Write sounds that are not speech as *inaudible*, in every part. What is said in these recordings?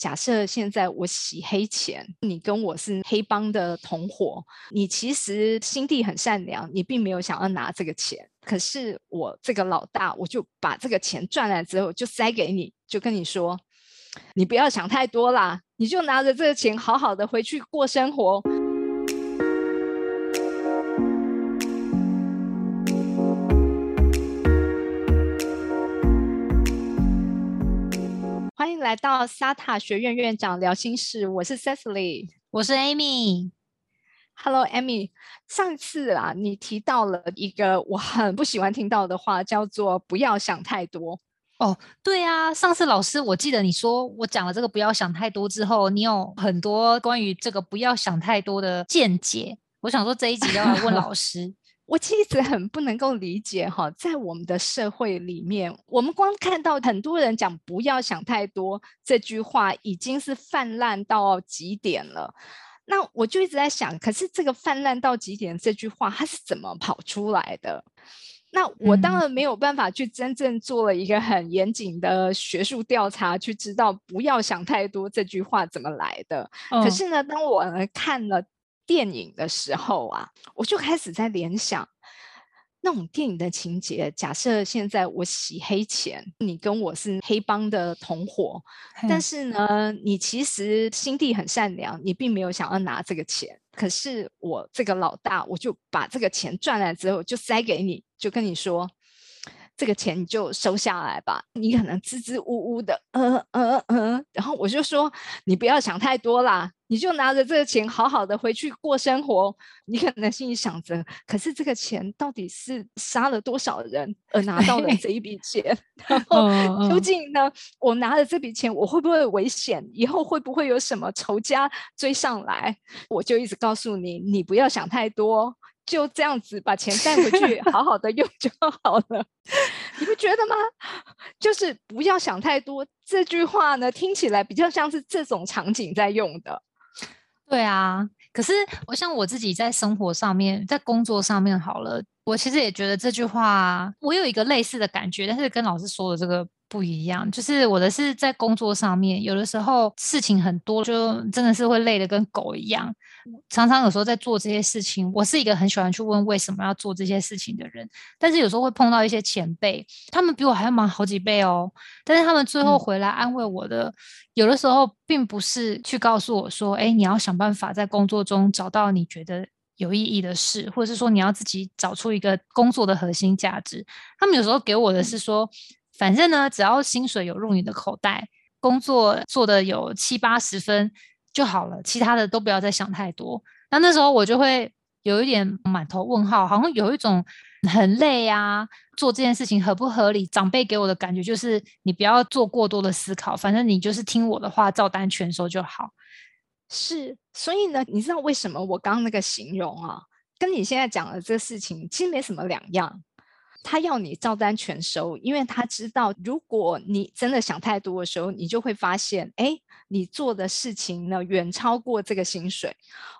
假设现在我洗黑钱，你跟我是黑帮的同伙，你其实心地很善良，你并没有想要拿这个钱。可是我这个老大，我就把这个钱赚来之后就塞给你，就跟你说，你不要想太多啦，你就拿着这个钱好好的回去过生活。欢迎来到沙塔学院院长聊心事，我是 Cecily，我是 Amy。Hello，Amy。上次啊，你提到了一个我很不喜欢听到的话，叫做“不要想太多”。哦，对啊，上次老师我记得你说我讲了这个“不要想太多”之后，你有很多关于这个“不要想太多”的见解。我想说这一集要来问老师。我其实很不能够理解哈，在我们的社会里面，我们光看到很多人讲“不要想太多”这句话，已经是泛滥到极点了。那我就一直在想，可是这个泛滥到极点这句话，它是怎么跑出来的？那我当然没有办法去真正做了一个很严谨的学术调查，去知道“不要想太多”这句话怎么来的。可是呢，当我看了。电影的时候啊，我就开始在联想那种电影的情节。假设现在我洗黑钱，你跟我是黑帮的同伙，但是呢，你其实心地很善良，你并没有想要拿这个钱。可是我这个老大，我就把这个钱赚来之后就塞给你，就跟你说。这个钱你就收下来吧，你可能支支吾吾的，呃呃呃，然后我就说你不要想太多啦，你就拿着这个钱好好的回去过生活。你可能心里想着，可是这个钱到底是杀了多少人而拿到了这一笔 *laughs* 钱？*laughs* 然后究竟呢，我拿了这笔钱，我会不会危险？以后会不会有什么仇家追上来？我就一直告诉你，你不要想太多。就这样子把钱带回去，*laughs* 好好的用就好了，你不觉得吗？就是不要想太多。这句话呢，听起来比较像是这种场景在用的。对啊，可是我像我自己在生活上面，在工作上面好了，我其实也觉得这句话，我有一个类似的感觉，但是跟老师说的这个。不一样，就是我的是在工作上面，有的时候事情很多，就真的是会累得跟狗一样。常常有时候在做这些事情，我是一个很喜欢去问为什么要做这些事情的人。但是有时候会碰到一些前辈，他们比我还要忙好几倍哦。但是他们最后回来安慰我的，有的时候并不是去告诉我说：“哎，你要想办法在工作中找到你觉得有意义的事，或者是说你要自己找出一个工作的核心价值。”他们有时候给我的是说。反正呢，只要薪水有入你的口袋，工作做的有七八十分就好了，其他的都不要再想太多。那那时候我就会有一点满头问号，好像有一种很累啊，做这件事情合不合理？长辈给我的感觉就是，你不要做过多的思考，反正你就是听我的话，照单全收就好。是，所以呢，你知道为什么我刚刚那个形容啊，跟你现在讲的这个事情其实没什么两样。他要你照单全收，因为他知道，如果你真的想太多的时候，你就会发现，哎，你做的事情呢远超过这个薪水，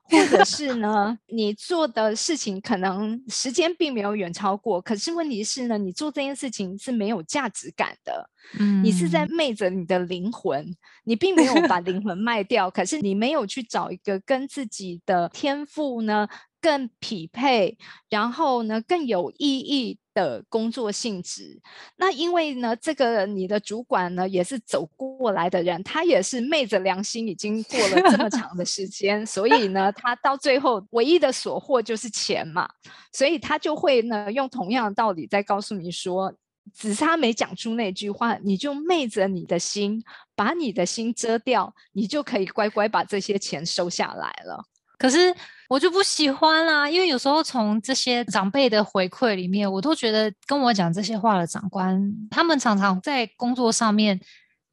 或者是呢，*laughs* 你做的事情可能时间并没有远超过，可是问题是呢，你做这件事情是没有价值感的，嗯，你是在昧着你的灵魂，你并没有把灵魂 *laughs* 卖掉，可是你没有去找一个跟自己的天赋呢更匹配，然后呢更有意义。的工作性质，那因为呢，这个你的主管呢也是走过来的人，他也是昧着良心，已经过了这么长的时间，所以呢，他到最后唯一的所获就是钱嘛，所以他就会呢用同样的道理再告诉你说，只差没讲出那句话，你就昧着你的心，把你的心遮掉，你就可以乖乖把这些钱收下来了。可是我就不喜欢啦，因为有时候从这些长辈的回馈里面，我都觉得跟我讲这些话的长官，他们常常在工作上面，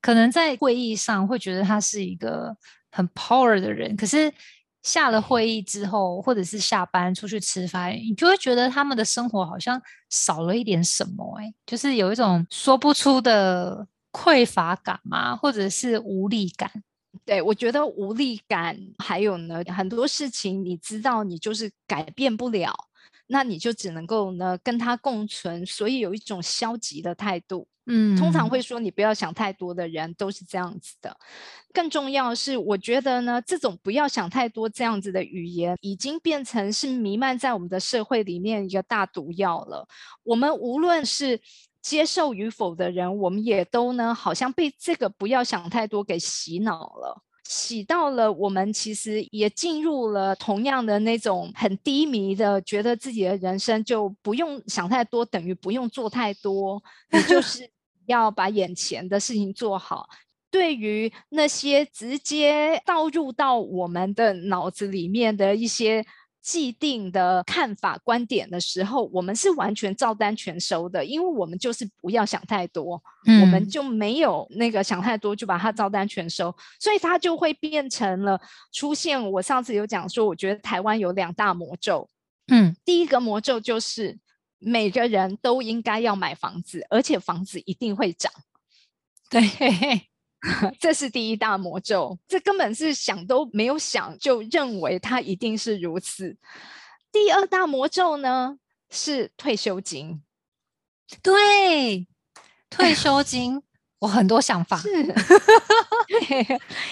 可能在会议上会觉得他是一个很 power 的人，可是下了会议之后，或者是下班出去吃饭，你就会觉得他们的生活好像少了一点什么，哎，就是有一种说不出的匮乏感嘛，或者是无力感。对，我觉得无力感，还有呢，很多事情你知道，你就是改变不了，那你就只能够呢跟他共存，所以有一种消极的态度。嗯，通常会说你不要想太多的人都是这样子的。更重要是，我觉得呢，这种不要想太多这样子的语言，已经变成是弥漫在我们的社会里面一个大毒药了。我们无论是接受与否的人，我们也都呢，好像被这个不要想太多给洗脑了。洗到了，我们其实也进入了同样的那种很低迷的，觉得自己的人生就不用想太多，等于不用做太多，你就 *laughs* 是要把眼前的事情做好。对于那些直接倒入到我们的脑子里面的一些。既定的看法观点的时候，我们是完全照单全收的，因为我们就是不要想太多，我们就没有那个想太多，就把它照单全收，所以它就会变成了出现。我上次有讲说，我觉得台湾有两大魔咒，嗯，第一个魔咒就是每个人都应该要买房子，而且房子一定会涨，对。*laughs* 这是第一大魔咒，这根本是想都没有想就认为它一定是如此。第二大魔咒呢是退休金，对，退休金。我很多想法，是，*laughs*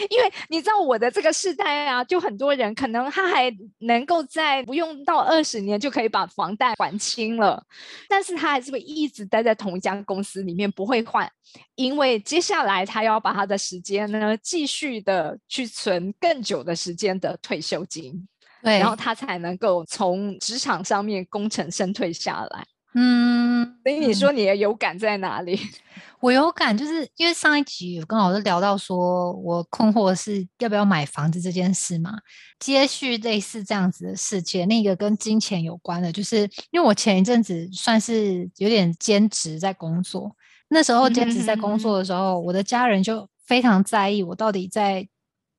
因为你知道我的这个世代啊，就很多人可能他还能够在不用到二十年就可以把房贷还清了，但是他还是会一直待在同一家公司里面不会换，因为接下来他要把他的时间呢继续的去存更久的时间的退休金，对，然后他才能够从职场上面功成身退下来。嗯，所以你说你的有感在哪里？*laughs* 我有感，就是因为上一集有跟老师聊到，说我困惑是要不要买房子这件事嘛。接续类似这样子的事件，那个跟金钱有关的，就是因为我前一阵子算是有点兼职在工作，那时候兼职在工作的时候，我的家人就非常在意我到底在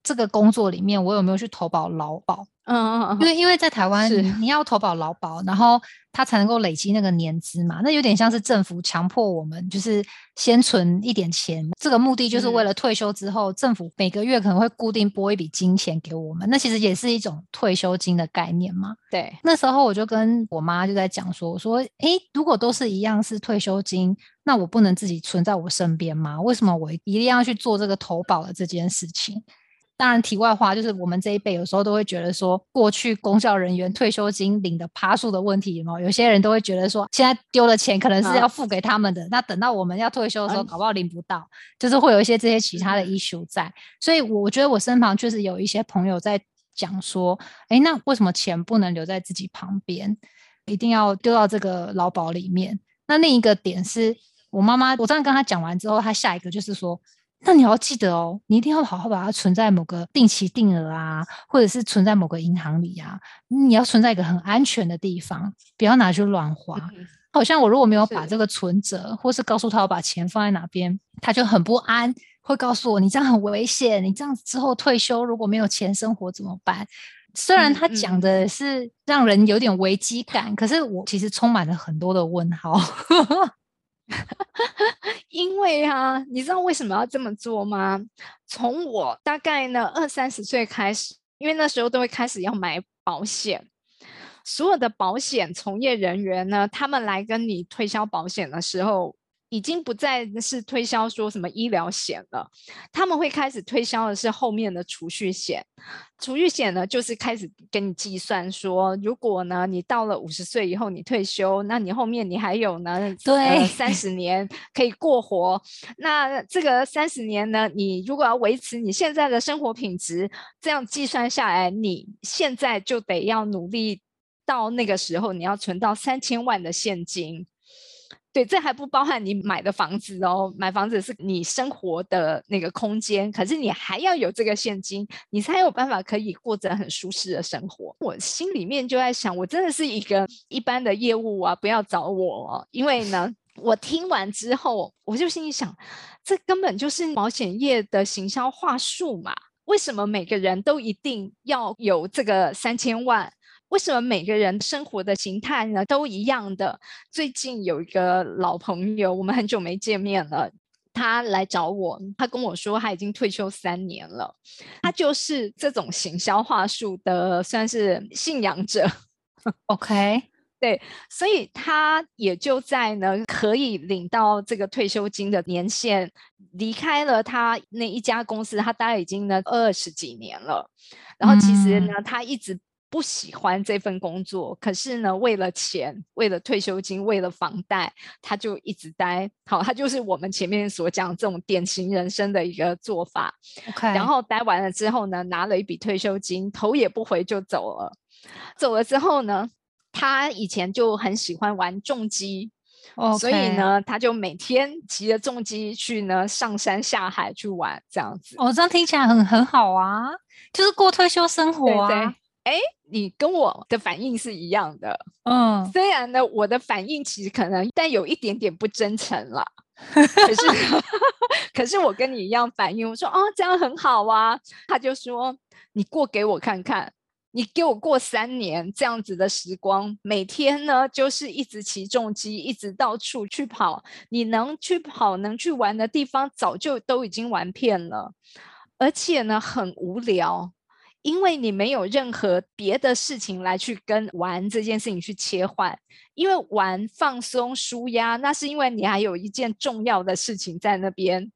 这个工作里面我有没有去投保劳保。嗯嗯，因为因为在台湾，你要投保劳保，然后它才能够累积那个年资嘛。那有点像是政府强迫我们，就是先存一点钱，这个目的就是为了退休之后，政府每个月可能会固定拨一笔金钱给我们。那其实也是一种退休金的概念嘛。对，那时候我就跟我妈就在讲说，我说，诶，如果都是一样是退休金，那我不能自己存在我身边吗？为什么我一定要去做这个投保的这件事情？当然，题外话就是我们这一辈有时候都会觉得说，过去公教人员退休金领的趴数的问题嘛，有些人都会觉得说，现在丢了钱可能是要付给他们的，那等到我们要退休的时候，搞不好领不到，就是会有一些这些其他的 issue 在。所以我觉得我身旁确实有一些朋友在讲说，哎，那为什么钱不能留在自己旁边，一定要丢到这个劳保里面？那另一个点是我妈妈，我这样跟她讲完之后，她下一个就是说。那你要记得哦，你一定要好好把它存在某个定期定额啊，或者是存在某个银行里啊。你要存在一个很安全的地方，不要拿去乱花。好像我如果没有把这个存折，或是告诉他我把钱放在哪边，他就很不安，会告诉我你这样很危险，你这样子之后退休如果没有钱生活怎么办？虽然他讲的是让人有点危机感，可是我其实充满了很多的问号。*laughs* *laughs* 因为啊，你知道为什么要这么做吗？从我大概呢二三十岁开始，因为那时候都会开始要买保险，所有的保险从业人员呢，他们来跟你推销保险的时候。已经不再是推销说什么医疗险了，他们会开始推销的是后面的储蓄险。储蓄险呢，就是开始给你计算说，如果呢你到了五十岁以后你退休，那你后面你还有呢对 *laughs* 三十年可以过活。那这个三十年呢，你如果要维持你现在的生活品质，这样计算下来，你现在就得要努力到那个时候，你要存到三千万的现金。对，这还不包含你买的房子哦。买房子是你生活的那个空间，可是你还要有这个现金，你才有办法可以过着很舒适的生活。我心里面就在想，我真的是一个一般的业务啊，不要找我，因为呢，我听完之后，我就心里想，这根本就是保险业的行销话术嘛？为什么每个人都一定要有这个三千万？为什么每个人生活的形态呢都一样的？最近有一个老朋友，我们很久没见面了，他来找我，他跟我说他已经退休三年了，他就是这种行销话术的，算是信仰者。*laughs* OK，对，所以他也就在呢可以领到这个退休金的年限，离开了他那一家公司，他大概已经呢二十几年了。然后其实呢，他一直不喜欢这份工作，可是呢，为了钱，为了退休金，为了房贷，他就一直待。好，他就是我们前面所讲这种典型人生的一个做法。然后待完了之后呢，拿了一笔退休金，头也不回就走了。走了之后呢？他以前就很喜欢玩重机，所以呢，他就每天骑着重机去呢上山下海去玩，这样子。哦，这样听起来很很好啊，就是过退休生活啊。哎，你跟我的反应是一样的，嗯，虽然呢，我的反应其实可能但有一点点不真诚了，*laughs* 可是可是我跟你一样反应，我说哦，这样很好啊。他就说你过给我看看。你给我过三年这样子的时光，每天呢就是一直骑重机，一直到处去跑。你能去跑、能去玩的地方，早就都已经玩遍了。而且呢，很无聊，因为你没有任何别的事情来去跟玩这件事情去切换。因为玩、放松、舒压，那是因为你还有一件重要的事情在那边。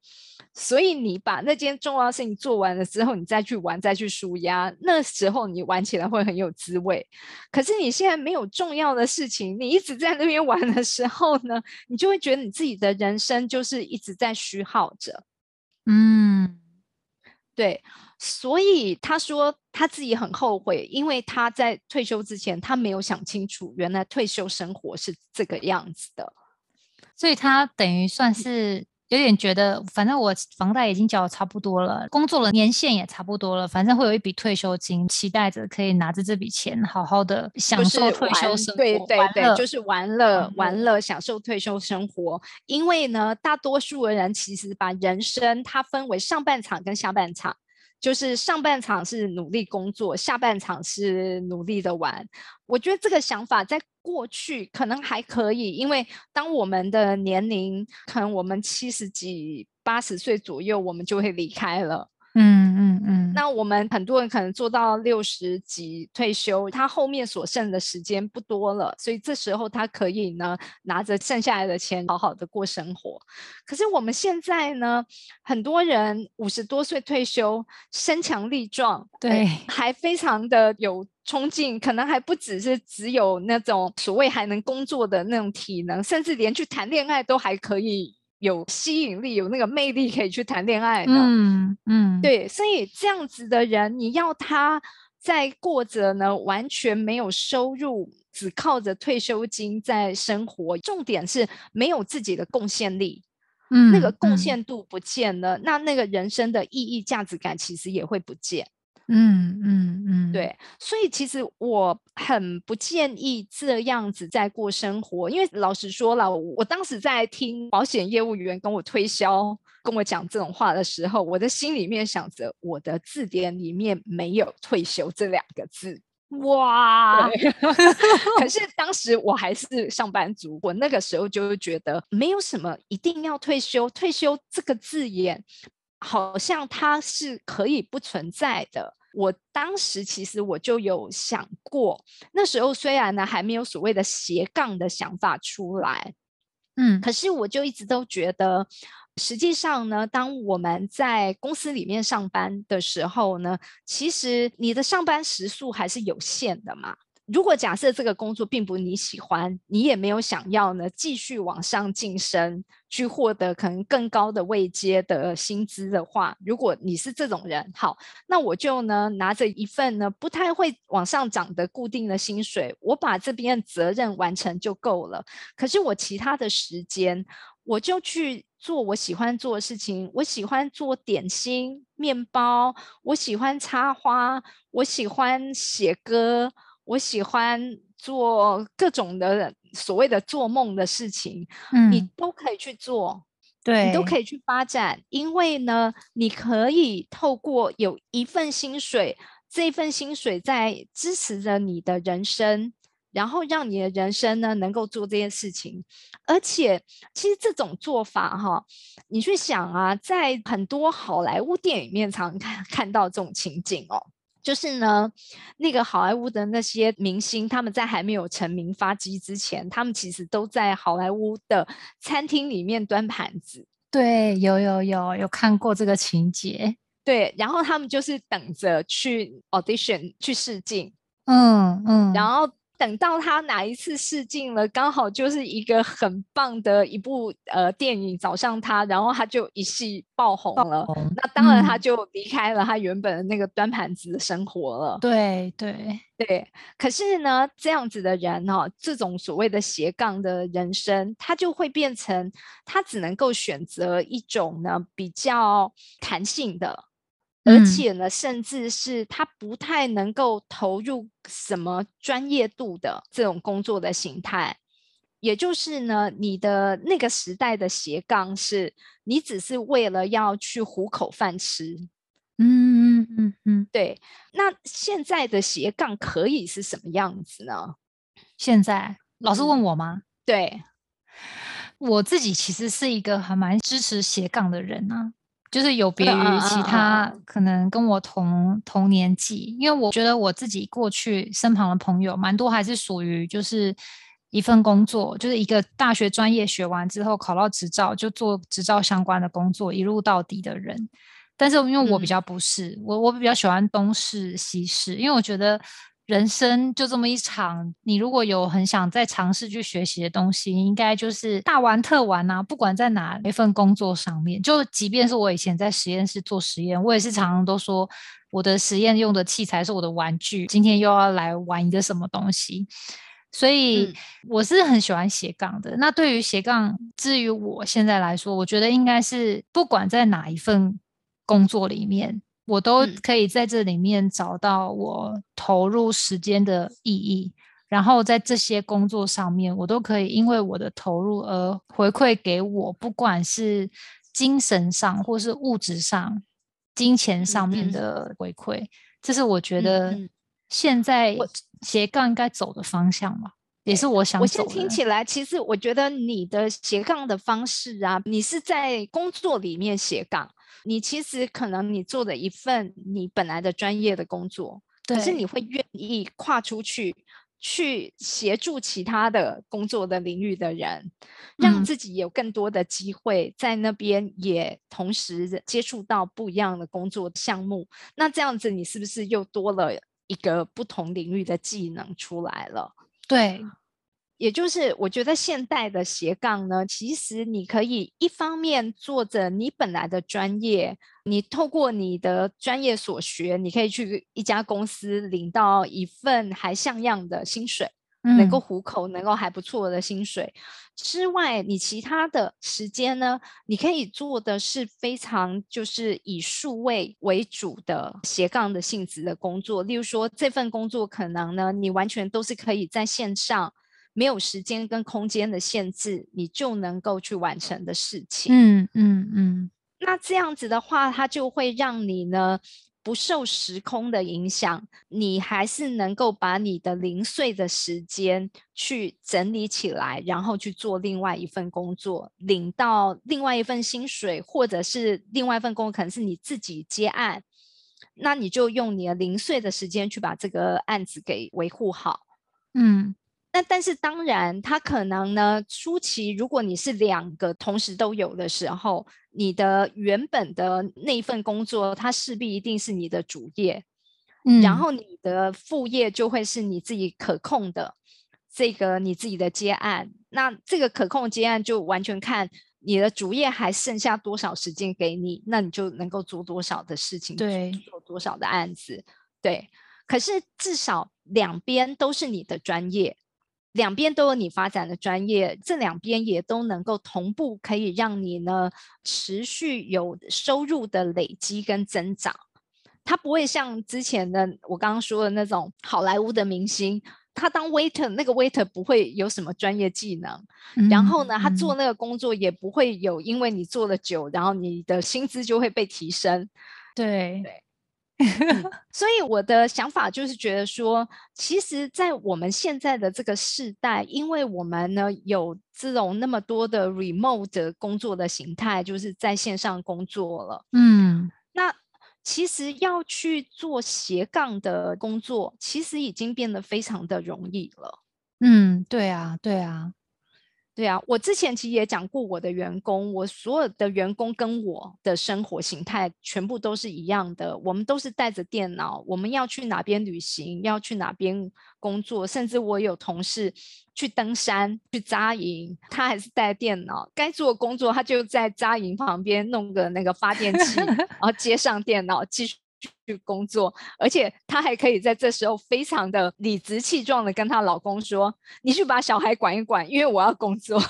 所以你把那件重要的事情做完了之后，你再去玩，再去舒压，那时候你玩起来会很有滋味。可是你现在没有重要的事情，你一直在那边玩的时候呢，你就会觉得你自己的人生就是一直在虚耗着。嗯，对。所以他说他自己很后悔，因为他在退休之前，他没有想清楚，原来退休生活是这个样子的。所以他等于算是。有点觉得，反正我房贷已经缴的差不多了，工作了年限也差不多了，反正会有一笔退休金，期待着可以拿着这笔钱好好的享受退休生活。对对对，就是玩乐玩乐，享受退休生活。因为呢，大多数的人其实把人生它分为上半场跟下半场。就是上半场是努力工作，下半场是努力的玩。我觉得这个想法在过去可能还可以，因为当我们的年龄可能我们七十几、八十岁左右，我们就会离开了。嗯嗯嗯，那我们很多人可能做到六十几退休，他后面所剩的时间不多了，所以这时候他可以呢拿着剩下来的钱好好的过生活。可是我们现在呢，很多人五十多岁退休，身强力壮，对，还非常的有冲劲，可能还不只是只有那种所谓还能工作的那种体能，甚至连去谈恋爱都还可以。有吸引力，有那个魅力，可以去谈恋爱的。嗯嗯，对，所以这样子的人，你要他在过着呢完全没有收入，只靠着退休金在生活，重点是没有自己的贡献力，嗯，那个贡献度不见了，那那个人生的意义、价值感其实也会不见。嗯嗯嗯，对，所以其实我很不建议这样子在过生活，因为老实说了，我当时在听保险业务员跟我推销、跟我讲这种话的时候，我的心里面想着，我的字典里面没有退休这两个字，哇！可是当时我还是上班族，我那个时候就觉得没有什么一定要退休，退休这个字眼好像它是可以不存在的。我当时其实我就有想过，那时候虽然呢还没有所谓的斜杠的想法出来，嗯，可是我就一直都觉得，实际上呢，当我们在公司里面上班的时候呢，其实你的上班时数还是有限的嘛。如果假设这个工作并不你喜欢，你也没有想要呢继续往上晋升，去获得可能更高的位阶的薪资的话，如果你是这种人，好，那我就呢拿着一份呢不太会往上涨的固定的薪水，我把这边责任完成就够了。可是我其他的时间，我就去做我喜欢做的事情。我喜欢做点心、面包，我喜欢插花，我喜欢写歌。我喜欢做各种的所谓的做梦的事情，嗯，你都可以去做，对你都可以去发展，因为呢，你可以透过有一份薪水，这份薪水在支持着你的人生，然后让你的人生呢能够做这件事情。而且，其实这种做法哈，你去想啊，在很多好莱坞电影面常看看到这种情景哦。就是呢，那个好莱坞的那些明星，他们在还没有成名发迹之前，他们其实都在好莱坞的餐厅里面端盘子。对，有有有有看过这个情节。对，然后他们就是等着去 audition 去试镜。嗯嗯，然后。等到他哪一次试镜了，刚好就是一个很棒的一部呃电影找上他，然后他就一戏爆红了。那当然他就离开了他原本的那个端盘子的生活了。对对对。可是呢，这样子的人哦，这种所谓的斜杠的人生，他就会变成他只能够选择一种呢比较弹性的。而且呢，甚至是他不太能够投入什么专业度的这种工作的形态，也就是呢，你的那个时代的斜杠是，你只是为了要去糊口饭吃。嗯嗯嗯嗯，对。那现在的斜杠可以是什么样子呢？现在老师问我吗？对，我自己其实是一个还蛮支持斜杠的人啊。就是有别于其他可能跟我同同年纪，因为我觉得我自己过去身旁的朋友蛮多还是属于就是一份工作，就是一个大学专业学完之后考到执照就做执照相关的工作一路到底的人。但是因为我比较不是，我我比较喜欢东试西试，因为我觉得。人生就这么一场，你如果有很想再尝试去学习的东西，应该就是大玩特玩啊！不管在哪一份工作上面，就即便是我以前在实验室做实验，我也是常常都说我的实验用的器材是我的玩具，今天又要来玩一个什么东西。所以我是很喜欢斜杠的。那对于斜杠，至于我现在来说，我觉得应该是不管在哪一份工作里面。我都可以在这里面找到我投入时间的意义，然后在这些工作上面，我都可以因为我的投入而回馈给我，不管是精神上或是物质上、金钱上面的回馈。这是我觉得现在斜杠应该走的方向吧，也是我想。我先听起来，其实我觉得你的斜杠的方式啊，你是在工作里面斜杠。你其实可能你做的一份你本来的专业的工作，可是你会愿意跨出去，去协助其他的工作的领域的人，让自己有更多的机会在那边也同时接触到不一样的工作项目。那这样子，你是不是又多了一个不同领域的技能出来了？对。也就是我觉得现代的斜杠呢，其实你可以一方面做着你本来的专业，你透过你的专业所学，你可以去一家公司领到一份还像样的薪水，能够糊口，能够还不错的薪水。之外，你其他的时间呢，你可以做的是非常就是以数位为主的斜杠的性质的工作。例如说，这份工作可能呢，你完全都是可以在线上。没有时间跟空间的限制，你就能够去完成的事情。嗯嗯嗯。那这样子的话，它就会让你呢不受时空的影响，你还是能够把你的零碎的时间去整理起来，然后去做另外一份工作，领到另外一份薪水，或者是另外一份工作可能是你自己接案，那你就用你的零碎的时间去把这个案子给维护好。嗯。那但是当然，它可能呢，初期如果你是两个同时都有的时候，你的原本的那一份工作，它势必一定是你的主业，嗯，然后你的副业就会是你自己可控的这个你自己的接案。那这个可控接案就完全看你的主业还剩下多少时间给你，那你就能够做多少的事情，对，做多少的案子，对。可是至少两边都是你的专业。两边都有你发展的专业，这两边也都能够同步，可以让你呢持续有收入的累积跟增长。他不会像之前的我刚刚说的那种好莱坞的明星，他当 waiter，那个 waiter 不会有什么专业技能，然后呢，他做那个工作也不会有，因为你做了久，然后你的薪资就会被提升。对对。*laughs* 所以我的想法就是觉得说，其实，在我们现在的这个时代，因为我们呢有这种那么多的 remote 工作的形态，就是在线上工作了。嗯，那其实要去做斜杠的工作，其实已经变得非常的容易了。嗯，对啊，对啊。对啊，我之前其实也讲过，我的员工，我所有的员工跟我的生活形态全部都是一样的。我们都是带着电脑，我们要去哪边旅行，要去哪边工作，甚至我有同事去登山、去扎营，他还是带电脑，该做工作他就在扎营旁边弄个那个发电 *laughs* 机，然后接上电脑继续。去工作，而且她还可以在这时候非常的理直气壮的跟她老公说：“你去把小孩管一管，因为我要工作。*laughs* ”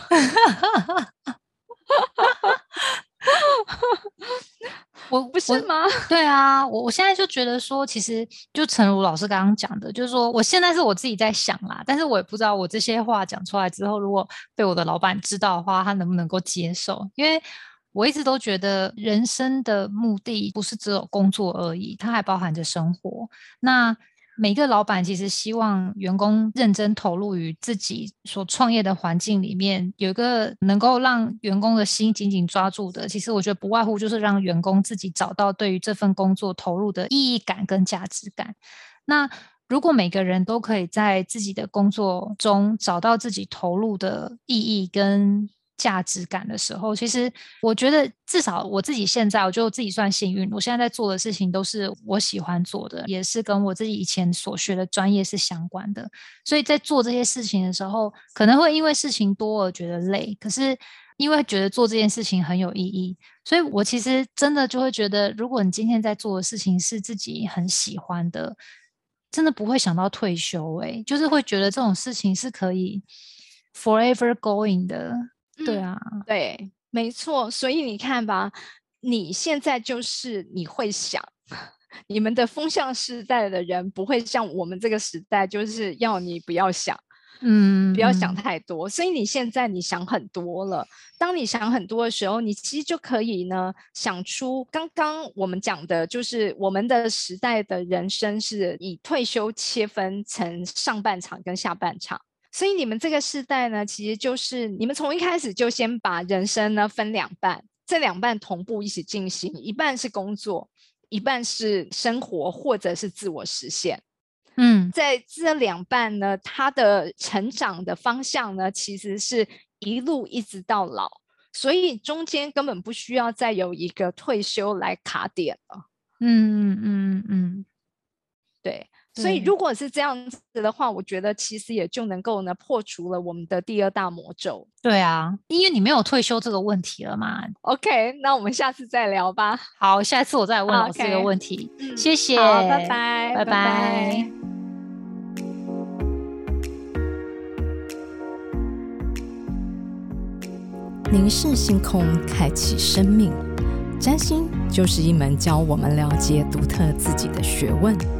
我不是吗？对啊，我我现在就觉得说，其实就陈如老师刚刚讲的，就是说，我现在是我自己在想啦，但是我也不知道我这些话讲出来之后，如果被我的老板知道的话，他能不能够接受？因为。我一直都觉得，人生的目的不是只有工作而已，它还包含着生活。那每个老板其实希望员工认真投入于自己所创业的环境里面，有一个能够让员工的心紧紧抓住的。其实我觉得不外乎就是让员工自己找到对于这份工作投入的意义感跟价值感。那如果每个人都可以在自己的工作中找到自己投入的意义跟。价值感的时候，其实我觉得至少我自己现在，我就自己算幸运。我现在在做的事情都是我喜欢做的，也是跟我自己以前所学的专业是相关的。所以在做这些事情的时候，可能会因为事情多而觉得累，可是因为觉得做这件事情很有意义，所以我其实真的就会觉得，如果你今天在做的事情是自己很喜欢的，真的不会想到退休。诶，就是会觉得这种事情是可以 forever going 的。对啊，对，没错。所以你看吧，你现在就是你会想，*laughs* 你们的风向时代的人不会像我们这个时代，就是要你不要想，嗯，不要想太多。所以你现在你想很多了。当你想很多的时候，你其实就可以呢想出刚刚我们讲的，就是我们的时代的人生是以退休切分成上半场跟下半场。所以你们这个世代呢，其实就是你们从一开始就先把人生呢分两半，这两半同步一起进行，一半是工作，一半是生活或者是自我实现。嗯，在这两半呢，他的成长的方向呢，其实是一路一直到老，所以中间根本不需要再有一个退休来卡点了。嗯嗯嗯嗯，对。所以，如果是这样子的话，我觉得其实也就能够呢破除了我们的第二大魔咒。对啊，因为你没有退休这个问题了嘛。OK，那我们下次再聊吧。好，下次我再问老师这个问题。谢谢，拜拜，拜拜。凝视星空，开启生命。占星就是一门教我们了解独特自己的学问。